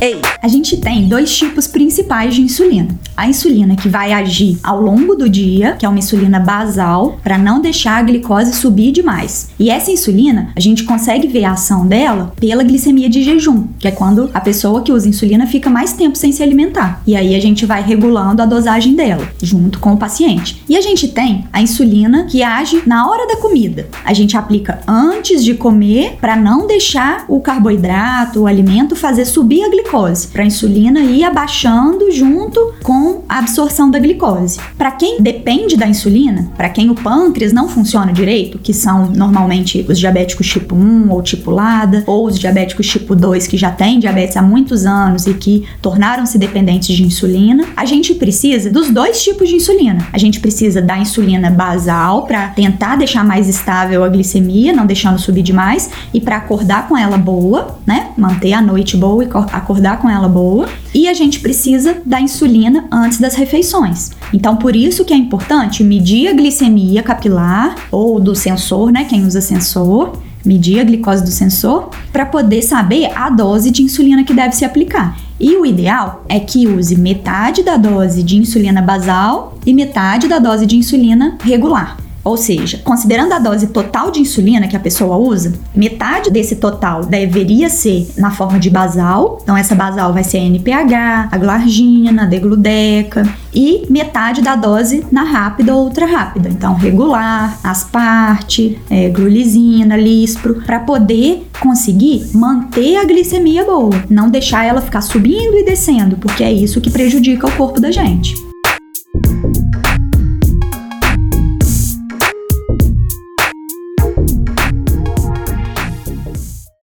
Ei, a gente tem dois tipos principais de insulina. A insulina que vai agir ao longo do dia, que é uma insulina basal, para não deixar a glicose subir demais. E essa insulina, a gente consegue ver a ação dela pela glicemia de jejum, que é quando a pessoa que usa insulina fica mais tempo sem se alimentar. E aí a gente vai regulando a dosagem dela, junto com o paciente. E a gente tem a insulina que age na hora da comida. A gente aplica antes de comer para não deixar o carboidrato, o alimento fazer subir a glicose, para a insulina ir abaixando junto com a absorção da glicose. Para quem depende da insulina, para quem o pâncreas não funciona direito, que são normalmente os diabéticos tipo 1 ou tipo LADA, ou os diabéticos tipo 2 que já têm diabetes há muitos anos e que tornaram-se dependentes de insulina, a gente precisa dos dois tipos de insulina. A gente precisa da insulina basal para tentar deixar mais estável a glicemia, não deixando subir demais, e para acordar com ela boa, né? Manter a noite boa e acordar com ela boa. E a gente precisa da insulina antes das refeições. Então, por isso que é importante medir a glicemia capilar ou do sensor, né? Quem usa sensor, medir a glicose do sensor para poder saber a dose de insulina que deve se aplicar. E o ideal é que use metade da dose de insulina basal e metade da dose de insulina regular. Ou seja, considerando a dose total de insulina que a pessoa usa, metade desse total deveria ser na forma de basal. Então, essa basal vai ser a NPH, a glargina, a degludeca. E metade da dose na rápida ou ultra rápida. Então, regular, asparte, é, glulizina, lispro, para poder conseguir manter a glicemia boa. Não deixar ela ficar subindo e descendo, porque é isso que prejudica o corpo da gente.